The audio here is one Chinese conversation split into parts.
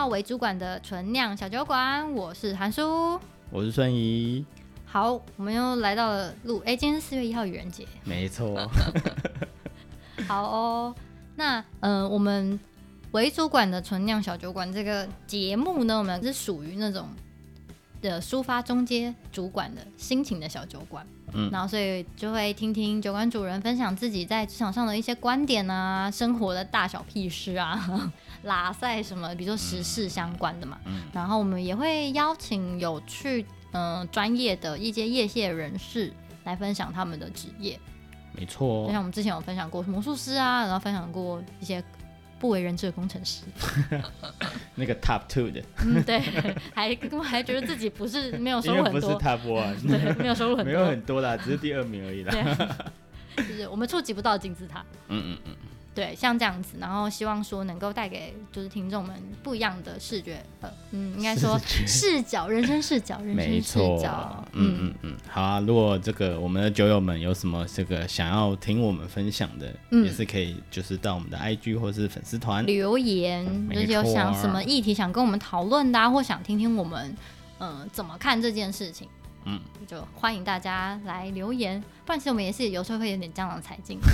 到为主管的纯酿小酒馆，我是韩叔，我是孙怡。好，我们又来到了录，哎，今天是四月一号愚人节，没错。好哦，那嗯、呃，我们为主管的纯酿小酒馆这个节目呢，我们是属于那种的抒发中阶主管的心情的小酒馆。嗯，然后所以就会听听酒馆主人分享自己在职场上的一些观点啊，生活的大小屁事啊，拉塞什么，比如说时事相关的嘛。嗯，然后我们也会邀请有去、嗯、呃、专业的一些业界人士来分享他们的职业。没错，就像我们之前有分享过魔术师啊，然后分享过一些。不为人知的工程师，那个 top two 的，嗯，对，还还觉得自己不是没有收入很多，不是 top one，对，没有收入很多，没有很多啦，只是第二名而已啦，对，就是我们触及不到金字塔，嗯嗯嗯。对，像这样子，然后希望说能够带给就是听众们不一样的视觉，呃，嗯，应该说视角，人生视角，人生视角，嗯嗯嗯，好啊。如果这个我们的酒友们有什么这个想要听我们分享的，嗯、也是可以，就是到我们的 IG 或是粉丝团留言，嗯、就是有想什么议题想跟我们讨论的、啊，或想听听我们嗯、呃、怎么看这件事情，嗯，就欢迎大家来留言。不然其实我们也是有时候会有点江郎才尽。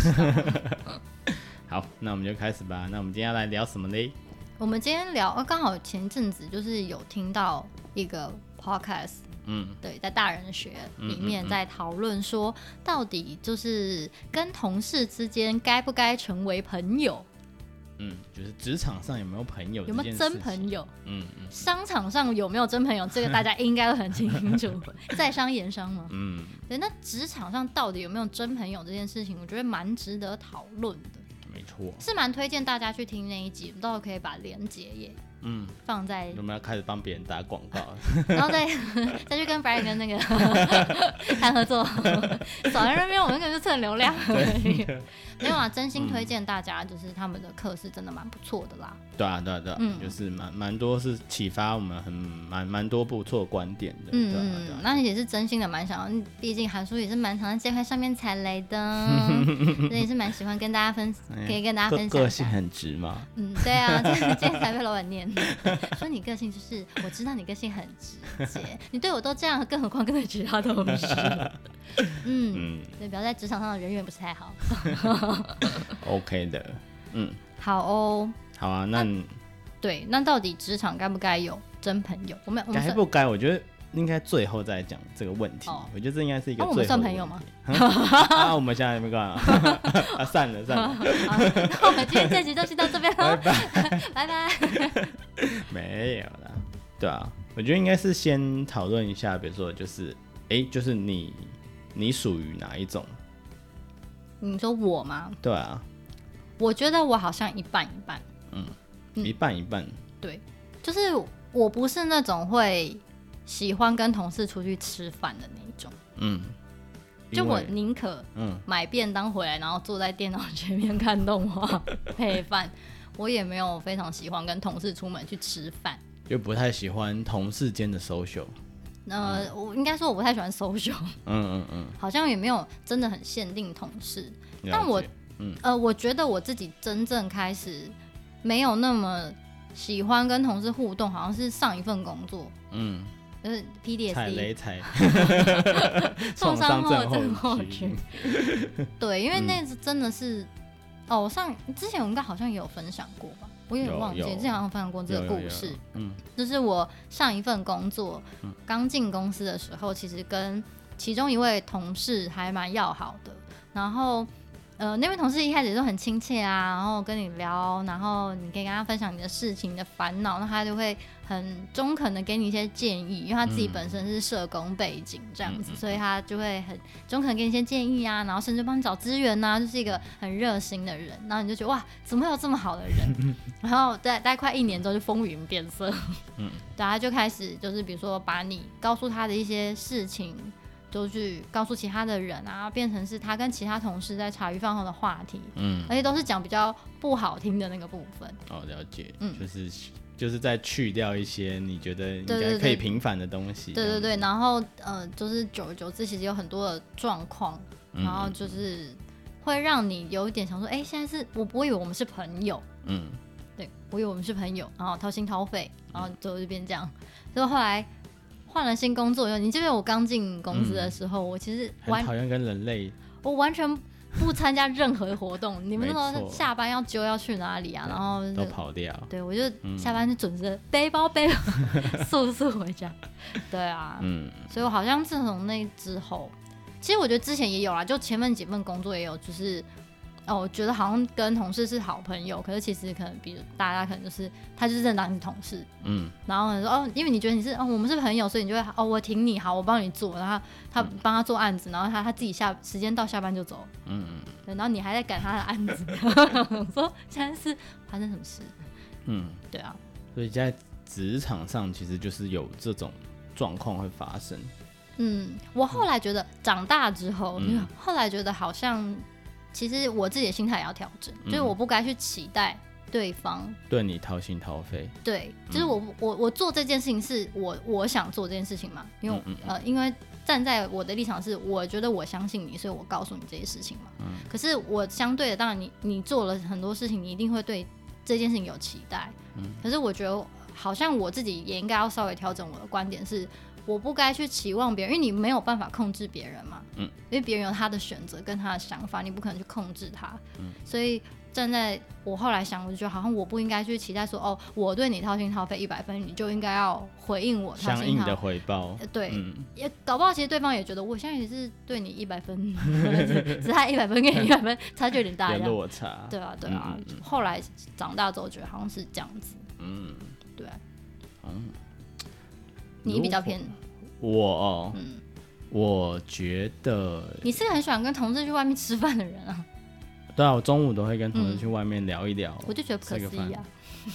好，那我们就开始吧。那我们今天要来聊什么呢？我们今天聊，刚好前阵子就是有听到一个 podcast，嗯，对，在大人学里面在讨论说，到底就是跟同事之间该不该成为朋友？嗯，就是职场上有没有朋友，有没有真朋友？嗯嗯，商场上有没有真朋友？这个大家应该都很清楚，在商言商嘛。嗯，对，那职场上到底有没有真朋友这件事情，我觉得蛮值得讨论的。没错，是蛮推荐大家去听那一集，到时候可以把连接也嗯放在。我们要开始帮别人打广告，然后再 再去跟 Brian 跟那个 谈合作，少在那边我们可能就蹭流量而已。没有啊，真心推荐大家，就是他们的课是真的蛮不错的啦。对啊，对啊，对啊，嗯，就是蛮蛮多是启发我们很蛮蛮多不错观点的。嗯嗯，那也是真心的蛮想要，毕竟韩叔也是蛮常在这块上面踩雷的，所以也是蛮喜欢跟大家分，可以跟大家分享。个性很直嘛。嗯，对啊，今天才被老板念，说你个性就是，我知道你个性很直接，你对我都这样，更何况跟其他同事。嗯，对，不要在职场上的人缘不是太好。OK 的，嗯，好哦，好啊，那对，那到底职场该不该有真朋友？我们该不该？我觉得应该最后再讲这个问题。哦、我觉得这应该是一个最后。那我们算朋友吗？啊，我们现在没关 啊，啊，散了散了。那我们今天这集就先到这边了，拜拜拜拜。没有啦，对啊，我觉得应该是先讨论一下，比如说就是，哎、欸，就是你你属于哪一种？你说我吗？对啊，我觉得我好像一半一半，嗯，一半一半，嗯，对，就是我不是那种会喜欢跟同事出去吃饭的那一种，嗯，就我宁可嗯。买便当回来，然后坐在电脑前面看动画 配饭，我也没有非常喜欢跟同事出门去吃饭，就不太喜欢同事间的 social。呃，我应该说我不太喜欢 social，嗯嗯嗯，好像也没有真的很限定同事，但我，嗯，呃，我觉得我自己真正开始没有那么喜欢跟同事互动，好像是上一份工作，嗯，就是 PDSD 踩雷踩，创伤后症候群，对，因为那次真的是，哦，上之前我应该好像也有分享过吧。我有点忘记，之前好像分享过这个故事。嗯，就是我上一份工作，刚进公司的时候，其实跟其中一位同事还蛮要好的，然后。呃，那位同事一开始就很亲切啊，然后跟你聊，然后你可以跟他分享你的事情、你的烦恼，那他就会很中肯的给你一些建议，因为他自己本身是社工背景这样子，嗯、所以他就会很中肯给你一些建议啊，然后甚至帮你找资源呐、啊，就是一个很热心的人，然后你就觉得哇，怎么会有这么好的人？然后在大概快一年之后就风云变色，嗯，对，他就开始就是比如说把你告诉他的一些事情。都去告诉其他的人啊，变成是他跟其他同事在茶余饭后的话题，嗯，而且都是讲比较不好听的那个部分。哦，了解，嗯，就是就是在去掉一些你觉得应该可以平反的东西。对对对，然后呃，就是久而久之，其实有很多的状况，然后就是会让你有一点想说，哎、欸，现在是我不会以为我们是朋友，嗯，对，我以为我们是朋友，然后掏心掏肺，然后就就变这样。所以后来换了新工作以后，你记得我刚进公司的时候，嗯、我其实很讨厌跟人类，我完全。不参加任何活动，你们那时候下班要揪要去哪里啊？然后都跑掉。对，我就下班就准时背包背包 速速回家。对啊，嗯，所以我好像自从那之后，其实我觉得之前也有啦，就前面几份工作也有，就是。哦，我觉得好像跟同事是好朋友，可是其实可能，比如大家可能就是他就是认当你同事，嗯，然后说哦，因为你觉得你是哦，我们是朋友，所以你就会哦，我挺你好，我帮你做，然后他帮他做案子，然后他他自己下时间到下班就走，嗯嗯，然后你还在赶他的案子，说现在是发生什么事？嗯，对啊，所以在职场上其实就是有这种状况会发生。嗯，我后来觉得长大之后，嗯，后来觉得好像。其实我自己的心态也要调整，嗯、就是我不该去期待对方对你掏心掏肺。对，就是我、嗯、我我做这件事情是我我想做这件事情嘛，因为、呃，因为站在我的立场是，我觉得我相信你，所以我告诉你这些事情嘛。嗯。可是我相对的，当然你你做了很多事情，你一定会对这件事情有期待。嗯。可是我觉得好像我自己也应该要稍微调整我的观点是。我不该去期望别人，因为你没有办法控制别人嘛。嗯。因为别人有他的选择跟他的想法，你不可能去控制他。嗯。所以站在我后来想，我就觉得好像我不应该去期待说，哦，我对你掏心掏肺一百分，你就应该要回应我掏心掏肺。相应的回报。对。嗯。也搞不好，其实对方也觉得我现在也是对你一百分，只差一百分跟你一百分差距有点大。有落差。对啊，对啊。后来长大之后，觉得好像是这样子。嗯。对。嗯。你比较偏我哦，嗯，我觉得你是个很喜欢跟同事去外面吃饭的人啊。对啊，我中午都会跟同事去外面聊一聊。我就觉得不可思议啊，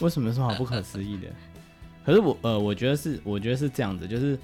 为什么有什么好不可思议的？可是我呃，我觉得是，我觉得是这样子，就是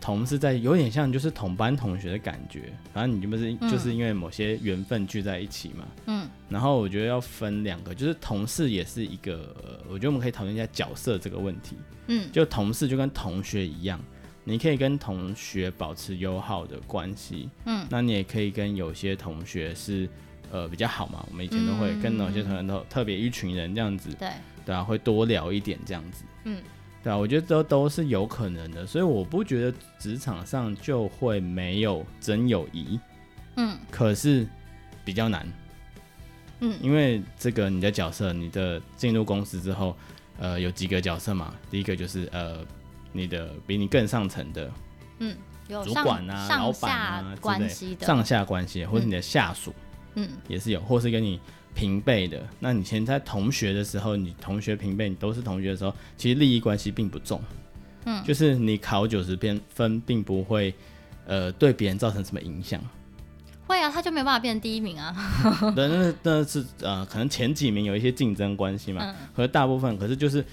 同事在有点像就是同班同学的感觉，反正你就不是就是因为某些缘分聚在一起嘛。嗯。然后我觉得要分两个，就是同事也是一个，我觉得我们可以讨论一下角色这个问题。嗯，就同事就跟同学一样，你可以跟同学保持友好的关系，嗯，那你也可以跟有些同学是呃比较好嘛，我们以前都会跟某些同学都特别一群人这样子，对，对啊，会多聊一点这样子，嗯，对啊，我觉得这都是有可能的，所以我不觉得职场上就会没有真友谊，嗯，可是比较难，嗯，因为这个你的角色，你的进入公司之后。呃，有几个角色嘛？第一个就是呃，你的比你更上层的，嗯，有主管啊、老板啊关系的上下关系，或者你的下属，嗯，也是有，或是跟你平辈的。那你以前在同学的时候，你同学平辈，你都是同学的时候，其实利益关系并不重，嗯，就是你考九十分分，并不会呃对别人造成什么影响。会啊，他就没有办法变成第一名啊。对，那那是呃，可能前几名有一些竞争关系嘛。嗯。和大部分，可是就是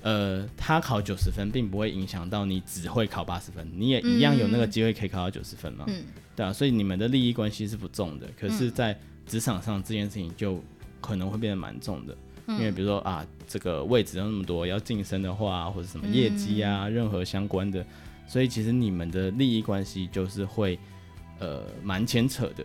呃，他考九十分，并不会影响到你只会考八十分，你也一样有那个机会可以考到九十分嘛。嗯。对啊，所以你们的利益关系是不重的，可是，在职场上这件事情就可能会变得蛮重的，嗯。因为比如说啊，这个位置有那么多，要晋升的话，或者什么业绩啊，任何相关的，所以其实你们的利益关系就是会。呃，蛮牵扯的。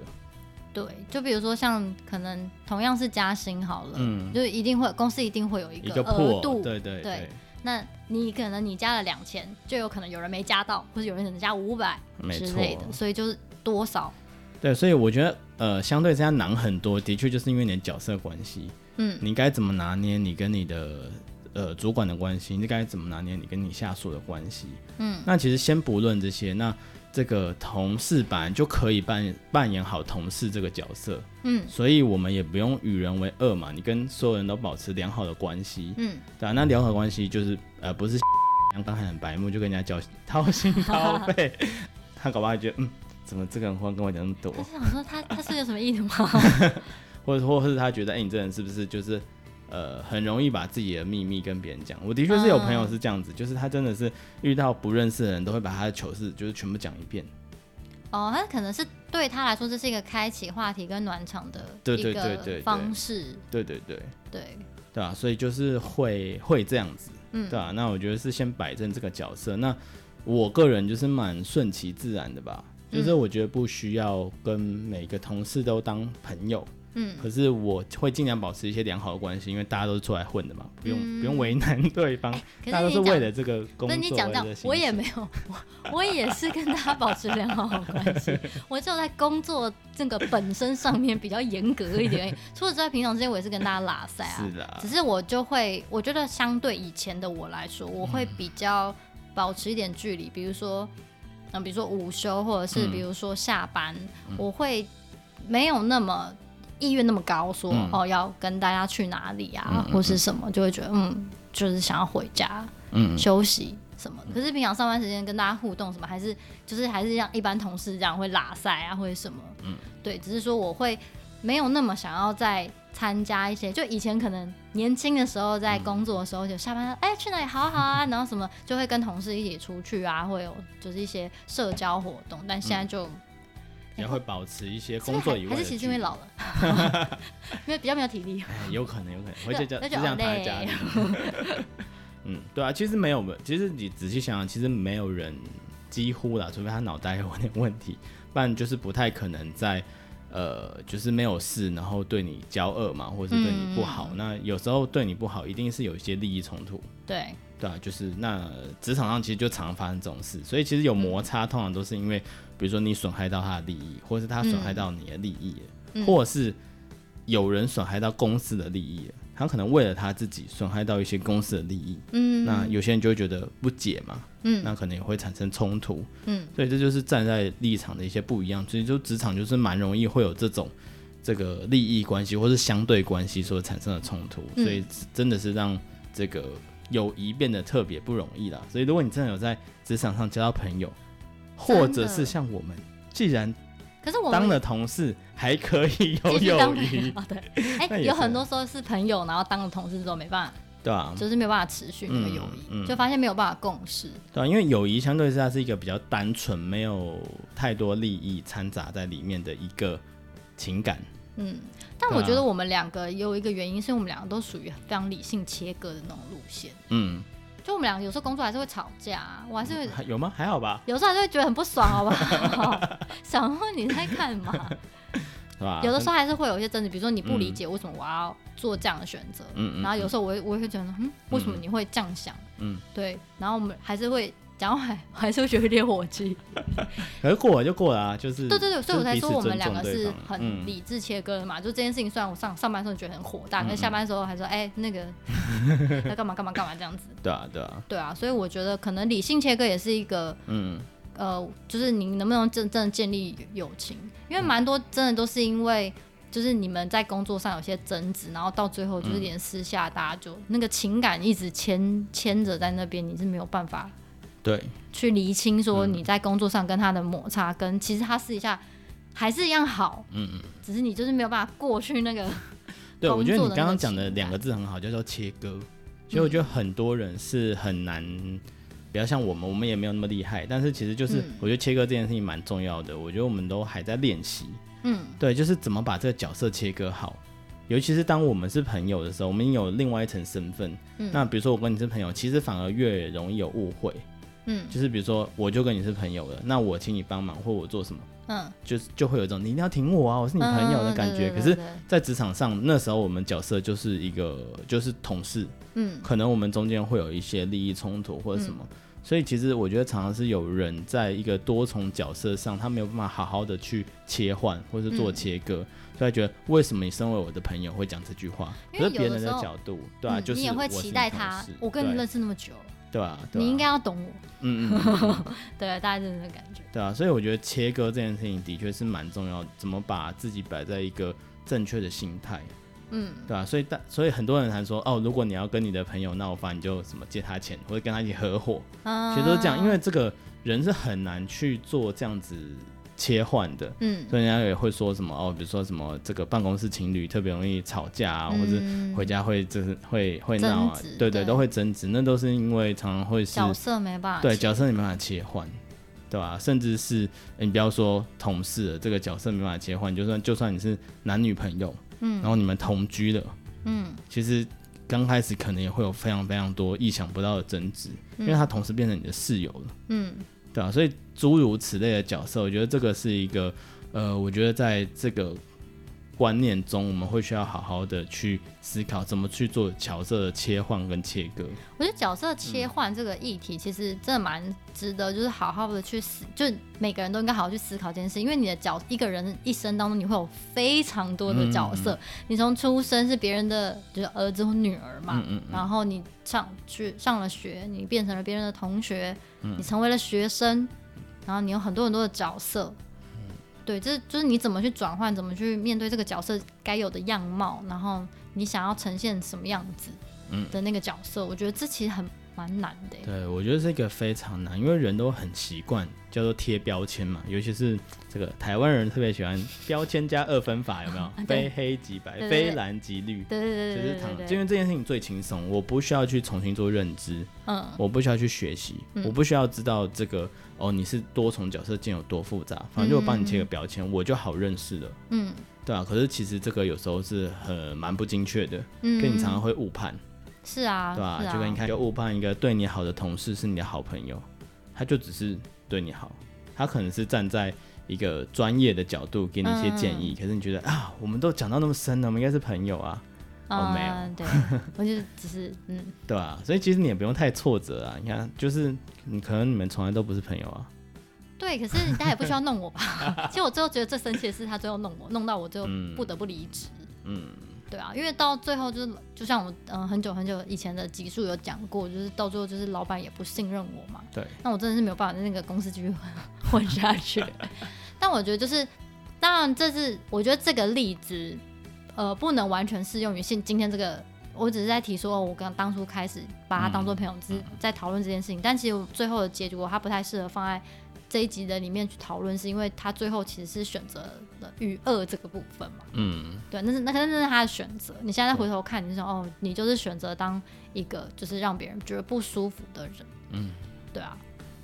对，就比如说像可能同样是加薪好了，嗯，就一定会公司一定会有一个额度，对对对，对。那你可能你加了两千，就有可能有人没加到，或者有人可能加五百之类的，所以就是多少。对，所以我觉得呃，相对这样难很多，的确就是因为你的角色关系，嗯，你该怎么拿捏你跟你的呃主管的关系，你该怎么拿捏你跟你下属的关系，嗯，那其实先不论这些，那。这个同事版就可以扮扮演好同事这个角色，嗯，所以我们也不用与人为恶嘛，你跟所有人都保持良好的关系，嗯，对啊，那良好关系就是呃，不是 刚刚还很白目就跟人家交 掏心掏肺，他搞不好觉得嗯，怎么这个人忽然跟我讲那么多？我是想说他他是有什么意图吗？或者或者是他觉得哎，你这人是不是就是？呃，很容易把自己的秘密跟别人讲。我的确是有朋友是这样子，嗯，就是他真的是遇到不认识的人都会把他的糗事就是全部讲一遍。哦，他可能是对他来说这是一个开启话题跟暖场的一个方式。对对对对对啊，所以就是会会这样子，嗯，对啊，那我觉得是先摆正这个角色。那我个人就是蛮顺其自然的吧，就是我觉得不需要跟每个同事都当朋友。嗯，可是我会尽量保持一些良好的关系，因为大家都是出来混的嘛，不用、嗯、不用为难对方，大家都是为了这个工作。跟你讲这样，我也没有，我我也是跟大家保持良好的关系，我就在工作这个本身上面比较严格一点。除了在平常之间，我也是跟大家拉赛啊，是的。只是我就会，我觉得相对以前的我来说，我会比较保持一点距离，比如说，嗯，比如说午休，或者是比如说下班，嗯、我会没有那么。意愿那么高说，说、嗯、哦要跟大家去哪里啊，嗯、或是什么，就会觉得嗯，就是想要回家，嗯，休息什么。可是平常上班时间跟大家互动什么，还是就是还是像一般同事这样会拉塞啊，或者什么，嗯，对，只是说我会没有那么想要再参加一些，就以前可能年轻的时候在工作的时候，就下班了哎、欸、去哪里好好啊，然后什么就会跟同事一起出去啊，会有就是一些社交活动，但现在就。嗯也会保持一些工作以外，还是其实因为老了，因为比较没有体力。哎，有可能，有可能，回去就就这样躺在家里。嗯，对啊，其实没有，其实你仔细想想，其实没有人几乎啦，除非他脑袋有点问题，不然就是不太可能在呃，就是没有事，然后对你骄恶嘛，或者是对你不好。嗯、那有时候对你不好，一定是有一些利益冲突。对，对啊，就是那职场上其实就常常发生这种事，所以其实有摩擦，嗯、通常都是因为。比如说你损害到他的利益，或者是他损害到你的利益，嗯、或者是有人损害到公司的利益，他可能为了他自己损害到一些公司的利益，嗯，那有些人就会觉得不解嘛，嗯，那可能也会产生冲突，嗯，所以这就是站在立场的一些不一样，所以就职场就是蛮容易会有这种这个利益关系或是相对关系所产生的冲突，所以真的是让这个友谊变得特别不容易啦。所以如果你真的有在职场上交到朋友，或者是像我们，既然可是我当了同事还可以有友谊，对，哎，有很多时候是朋友，然后当了同事之后没办法，对啊，就是没有办法持续那个友谊，就发现没有办法共事，对啊，因为友谊相对是它是一个比较单纯，没有太多利益掺杂在里面的一个情感，嗯，但我觉得我们两个有一个原因，是我们两个都属于非常理性切割的那种路线，嗯。就我们两个有时候工作还是会吵架，我还是会 有吗？还好吧。有时候还是会觉得很不爽，好不好？想问你在干嘛？是吧？有的时候还是会有一些争执，比如说你不理解为什么我要做这样的选择，嗯，然后有时候我我会觉得，嗯，为什么你会这样想？嗯，对，然后我们还是会。讲话还还是会觉得有点火气，可是过了就过了啊，就是对对对，所以我才说我们两个是很理智切割的嘛。嗯、就这件事情，虽然我上上班的时候觉得很火大，可是下班的时候还说，哎、欸，那个 要干嘛干嘛干嘛这样子。对啊，对啊，对啊，所以我觉得可能理性切割也是一个，嗯，呃，就是你能不能真正建立友情？因为蛮多真的都是因为，就是你们在工作上有些争执，然后到最后就是连私下大家就那个情感一直牵牵着在那边，你是没有办法。对，去厘清说你在工作上跟他的摩擦，跟其实他私底下还是一样好，嗯嗯，只是你就是没有办法过去那个。对，我觉得你刚刚讲的两个字很好，叫做切割。所以我觉得很多人是很难，比较像我们，我们也没有那么厉害，但是其实就是我觉得切割这件事情蛮重要的。我觉得我们都还在练习，嗯，对，就是怎么把这个角色切割好。尤其是当我们是朋友的时候，我们有另外一层身份。那比如说我跟你是朋友，其实反而越容易有误会。嗯，就是比如说，我就跟你是朋友了，那我请你帮忙或我做什么，嗯，就是就会有一种你一定要挺我啊，我是你朋友的感觉。可是，在职场上那时候我们角色就是一个就是同事，嗯，可能我们中间会有一些利益冲突或者什么，所以其实我觉得常常是有人在一个多重角色上，他没有办法好好的去切换或是做切割，所以他觉得为什么你身为我的朋友会讲这句话？可是别人的角度，对啊，就是你也会期待他，我跟你认识那么久。对啊，你应该要懂我。嗯嗯，嗯 对，大概就是那个感觉。对啊，所以我觉得切割这件事情的确是蛮重要，怎么把自己摆在一个正确的心态。嗯，对啊，所以大，所以很多人还说，哦，如果你要跟你的朋友闹翻，你就什么借他钱，或者跟他一起合伙。啊，其实都是这样，因为这个人是很难去做这样子。切换的，嗯，所以人家也会说什么哦，比如说什么这个办公室情侣特别容易吵架啊，嗯、或者回家会就是会会闹啊，对，对对，都会争执，那都是因为常常会是角色没办法，对角色你没办法切换，对吧？甚至是你不要说同事了，这个角色没办法切换，就算就算你是男女朋友，嗯，然后你们同居了，嗯，其实刚开始可能也会有非常非常多意想不到的争执，嗯、因为他同时变成你的室友了，嗯。对啊，所以诸如此类的角色，我觉得这个是一个，呃，我觉得在这个观念中，我们会需要好好的去思考怎么去做角色的切换跟切割。我觉得角色切换这个议题其实真的蛮值得，就是好好的去思，就每个人都应该好好去思考这件事。因为你的角一个人一生当中，你会有非常多的角色。嗯、你从出生是别人的就是儿子或女儿嘛，然后你上去上了学，你变成了别人的同学，嗯、你成为了学生，然后你有很多很多的角色。对，这就是你怎么去转换，怎么去面对这个角色该有的样貌，然后你想要呈现什么样子的那个角色，嗯、我觉得这其实很蛮难的。对，我觉得这个非常难，因为人都很习惯叫做贴标签嘛，尤其是这个台湾人特别喜欢标签加二分法，有没有？非黑即白，对非蓝即绿。对对对对，就是躺，因为这件事情最轻松，我不需要去重新做认知，嗯，我不需要去学习，嗯、我不需要知道这个。哦，你是多重角色间有多复杂？反正就我帮你贴个标签，嗯、我就好认识了。嗯，对啊。可是其实这个有时候是很蛮不精确的，嗯，跟你常常会误判。是啊，对吧？啊、就跟你看，就误判一个对你好的同事是你的好朋友，他就只是对你好，他可能是站在一个专业的角度给你一些建议，嗯、可是你觉得啊，我们都讲到那么深了，我们应该是朋友啊。哦，没有，嗯、对，我就只是嗯，对啊，所以其实你也不用太挫折啊。你看，就是你可能你们从来都不是朋友啊。对，可是大家也不需要弄我吧？其实我最后觉得最生气的是他最后弄我，弄到我最后不得不离职。嗯，对啊，因为到最后就是，就像我嗯、呃、很久很久以前的集数有讲过，就是到最后就是老板也不信任我嘛。对。那我真的是没有办法在那个公司继续混下去。但我觉得就是，当然这是我觉得这个例子。呃，不能完全适用于现今天这个，我只是在提说，我刚当初开始把他当做朋友，只是在讨论这件事情。嗯、但其实最后的结果，他不太适合放在这一集的里面去讨论，是因为他最后其实是选择了与恶这个部分嘛。嗯，对，那是那可能那是他的选择。你现在回头看，你就说哦，你就是选择当一个就是让别人觉得不舒服的人。嗯，对啊，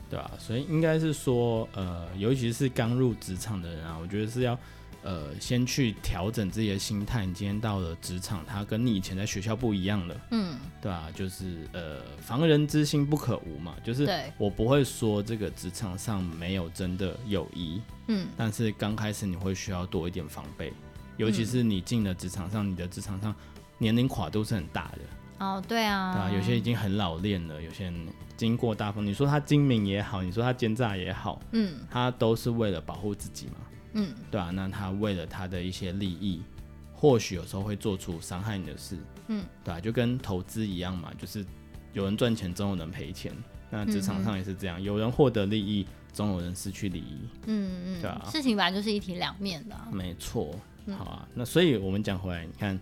对啊，所以应该是说，呃，尤其是刚入职场的人啊，我觉得是要。呃，先去调整自己的心态。你今天到了职场，它跟你以前在学校不一样了，嗯，对吧？就是呃，防人之心不可无嘛。就是我不会说这个职场上没有真的友谊，嗯，但是刚开始你会需要多一点防备，尤其是你进了职场上，你的职场上年龄跨度是很大的。哦，对啊，对啊，有些已经很老练了，有些人经过大风，你说他精明也好，你说他奸诈也好，嗯，他都是为了保护自己嘛。嗯，对啊，那他为了他的一些利益，或许有时候会做出伤害你的事，嗯，对啊，就跟投资一样嘛，就是有人赚钱，总有人赔钱。那职场上也是这样，有人获得利益，总有人失去利益。嗯嗯，对啊，事情本来就是一体两面的啊。没错，好啊，那所以我们讲回来，你看，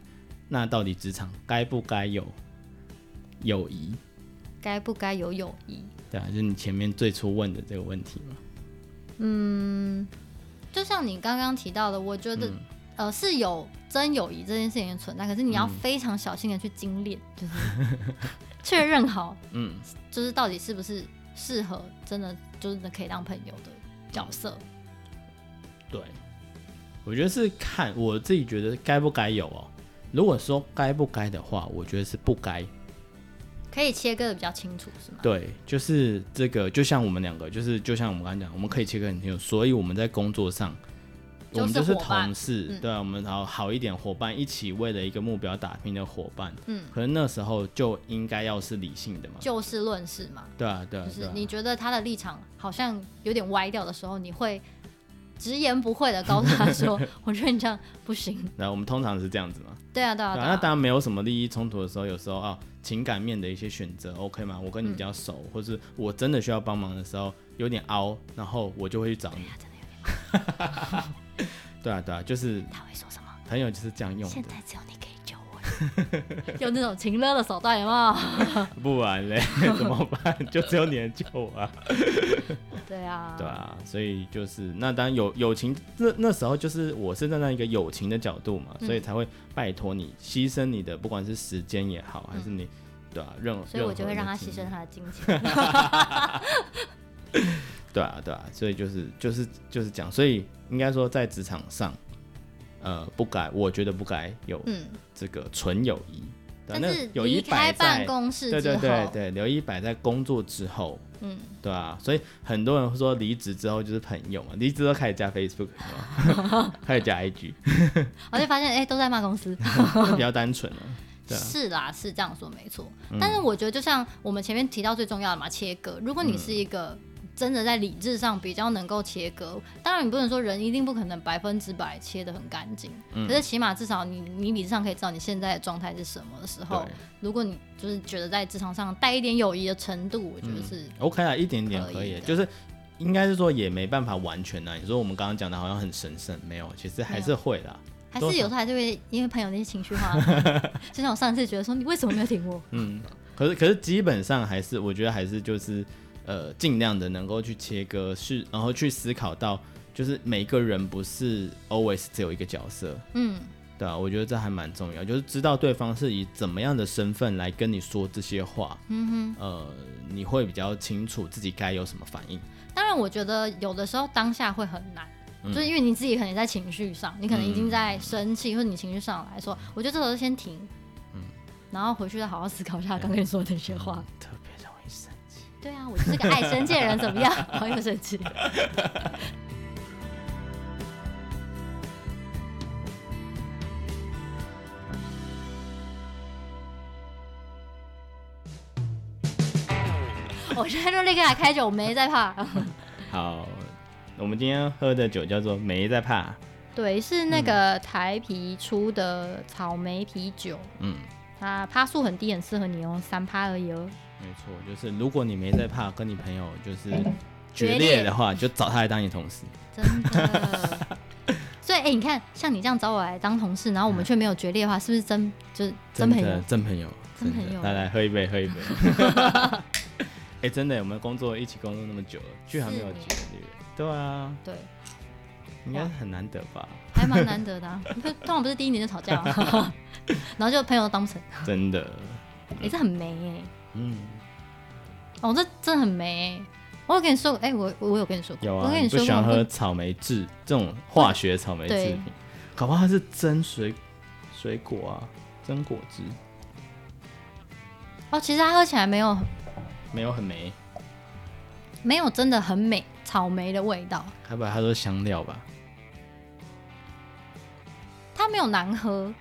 那到底职场该不该有友谊？该不该有友谊？对啊，就是你前面最初问的这个问题嘛。嗯。就像你刚刚提到的，我觉得，嗯、呃，是有真友谊这件事情的存在，可是你要非常小心的去精炼，嗯、就是 确认好，嗯，就是到底是不是适合真的就是可以当朋友的角色。对，我觉得是看我自己觉得该不该有哦。如果说该不该的话，我觉得是不该。可以切割的比较清楚，是吗？对，就是这个，就像我们两个，就是就像我们刚才讲，我们可以切割很清楚，所以我们在工作上，我们就是同事，嗯、对啊，我们好好一点伙伴，一起为了一个目标打拼的伙伴，嗯，可能那时候就应该要是理性的嘛，就事论事嘛，对啊，对啊，就是你觉得他的立场好像有点歪掉的时候，你会直言不讳的告诉他说：“我觉得你这样不行。”那我们通常是这样子嘛？对啊，对啊，对啊，那当然没有什么利益冲突的时候，有时候啊。情感面的一些选择，OK 吗？我跟你比较熟，嗯、或是我真的需要帮忙的时候，有点凹，然后我就会去找你。对啊，真的有点 对啊，对啊，就是他会说什么？朋友就是这样用的。现在只有你 用那种情勒的手段，有没有？不然嘞，怎么办？就只有你能救我啊。对啊，对啊，所以就是那当然友友情，那那时候就是我是站在一个友情的角度嘛，嗯、所以才会拜托你牺牲你的不管是时间也好，还是你、嗯、对啊，任何，所以我就会让他牺牲他的金钱。对啊，对啊，所以就是就是就是讲，所以应该说在职场上，呃，不该，我觉得不该有这个纯友谊。但是离开办公室对对对对，留一百在工作之后，嗯，对啊，所以很多人会说离职之后就是朋友嘛，离职都开始加 Facebook，开始加 IG，我就发现哎、欸，都在骂公司，比较单纯了。是啦，是这样说没错。嗯、但是我觉得，就像我们前面提到最重要的嘛，切割。如果你是一个。真的在理智上比较能够切割，当然你不能说人一定不可能百分之百切得很干净，嗯、可是起码至少你你理智上可以知道你现在的状态是什么的时候，对。如果你就是觉得在职场上带一点友谊的程度，我觉得是、嗯、OK 啊，一点点可以，就是应该是说也没办法完全啊。你说我们刚刚讲的好像很神圣，没有，其实还是会的，还是有时候还是会因为朋友那些情绪化，就像我上次觉得说你为什么没有听我，嗯，可是可是基本上还是我觉得还是就是。呃，尽量的能够去切割，是然后去思考到，就是每个人不是 always 只有一个角色，嗯，对啊，我觉得这还蛮重要，就是知道对方是以怎么样的身份来跟你说这些话，嗯哼，呃，你会比较清楚自己该有什么反应。当然，我觉得有的时候当下会很难，嗯、就是因为你自己可能在情绪上，你可能已经在生气，嗯、或者你情绪上来说，我觉得这时候先停，嗯，然后回去再好好思考一下刚跟你说的那些话。对啊，我就是个爱生气的人，怎么样？好有生气。我现在就立刻来开酒，我没在怕。好，我们今天喝的酒叫做没在怕。对，是那个台啤出的草莓啤酒。嗯，它趴数很低，很适合你哦，三趴而已哦。没错，就是如果你没在怕跟你朋友就是决裂的话，就找他来当你同事。真的。所以，哎、欸，你看，像你这样找我来当同事，然后我们却没有决裂的话，是不是真就是真朋友？真朋友，真朋友。来来，喝一杯，喝一杯。哎、欸，真的，我们工作一起工作那么久了，居然没有决裂。对啊。对。应该很难得吧？还蛮难得的、啊，通常不是第一年就吵架吗？然后就朋友都当不成。真的。也、欸，这很没哎、欸。嗯，哦，这真的很美。我有跟你说，哎、欸，我我有跟你说过，有啊。我跟你说过，不喜欢喝草莓制这种化学草莓制品，搞不好它是真水水果啊，真果汁。哦，其实它喝起来没有没有很美，没有真的很美草莓的味道。还不会它都是香料吧？它没有难喝。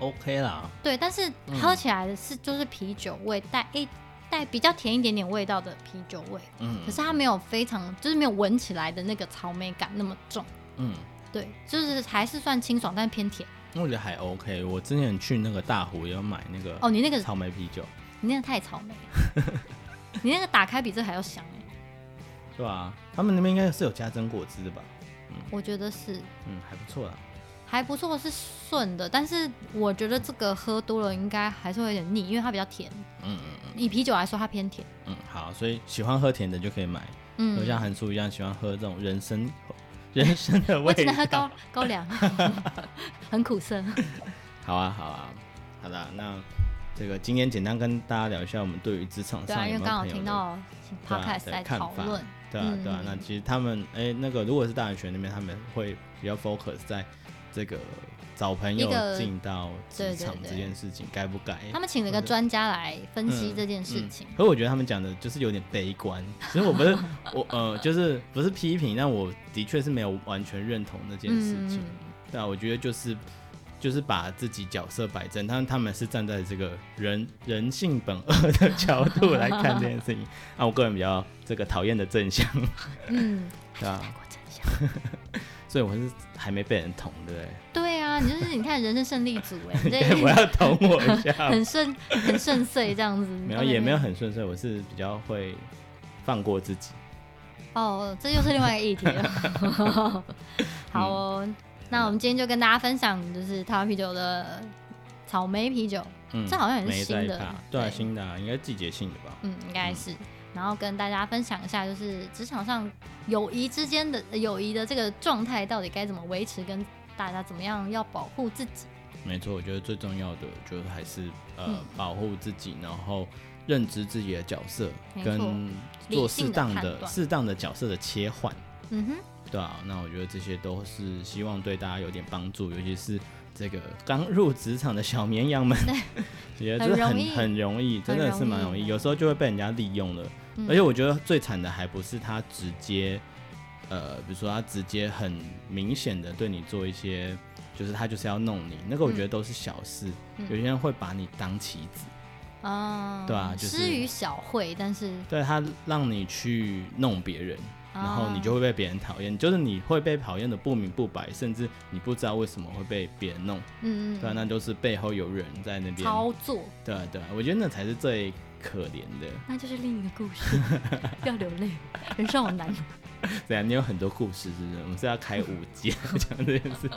OK 啦，对，但是喝起来的是就是啤酒味，带一带比较甜一点点味道的啤酒味，嗯，可是它没有非常就是没有闻起来的那个草莓感那么重，嗯，对，就是还是算清爽，但是偏甜。我觉得还 OK。我之前去那个大湖也要买那个哦，你那个草莓啤酒，你那个太草莓，你那个打开比这还要香哎，是吧？他们那边应该是有加真果汁的吧？嗯，我觉得是，嗯，还不错啦。还不错，是顺的，但是我觉得这个喝多了应该还是会有点腻，因为它比较甜。嗯嗯嗯。以啤酒来说，它偏甜。嗯，好，所以喜欢喝甜的就可以买。嗯。就像韩叔一样，喜欢喝这种人参，人参的味道。我只能喝高高粱，很苦涩。好啊，好啊，好的。那这个今天简单跟大家聊一下我们对于职场上有没有，因为刚好听到 podcast 在讨论。对啊，对啊。那其实他们，哎，那个如果是大学那边，他们会比较 focus 在。这个找朋友进到职场这件事情该不该？他们请了一个专家来分析这件事情。可是我觉得他们讲的就是有点悲观。其实我不是我呃，就是不是批评，但我的确是没有完全认同那件事情。对啊，我觉得就是就是把自己角色摆正，他们他们是站在这个人人性本恶的角度来看这件事情。那 我个人比较这个讨厌的正向。嗯，对啊。所以我是还没被人捅，对不对？对啊，你就是你看人生胜利组哎，我要捅我一下，很顺很顺遂这样子。没有也没有很顺遂，我是比较会放过自己。哦，这又是另外一个议题了。好哦，嗯、那我们今天就跟大家分享，就是台湾啤酒的草莓啤酒，嗯，这好像也是新的，对啊，新的，应该季节性的吧？嗯，应该是。然后跟大家分享一下，就是职场上友谊之间的友谊的这个状态到底该怎么维持，跟大家怎么样要保护自己。没错，我觉得最重要的就是还是呃、嗯、保护自己，然后认知自己的角色，跟做适当的适当的角色的切换。嗯哼，对啊，那我觉得这些都是希望对大家有点帮助，尤其是这个刚入职场的小绵羊们，觉得这很很，很容易，真的是蛮容易，有时候就会被人家利用了。嗯、而且我觉得最惨的还不是他直接，呃，比如说他直接很明显的对你做一些，就是他就是要弄你，那个我觉得都是小事。嗯、有些人会把你当棋子。啊、嗯，对啊，就是施于小惠，但是对他让你去弄别人，然后你就会被别人讨厌，就是你会被讨厌的不明不白，甚至你不知道为什么会被别人弄，嗯嗯，对啊，那就是背后有人在那边。操作，对啊对啊，我觉得那才是最可怜的，那就是另一个故事，不 要流泪，人生好难。对啊，你有很多故事，是不是？我们是要开五集讲这件事。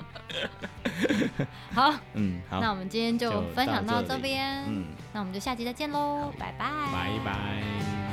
好，嗯，好，那我们今天就分享到这边，嗯，那我们就下集再见喽，拜拜，拜拜。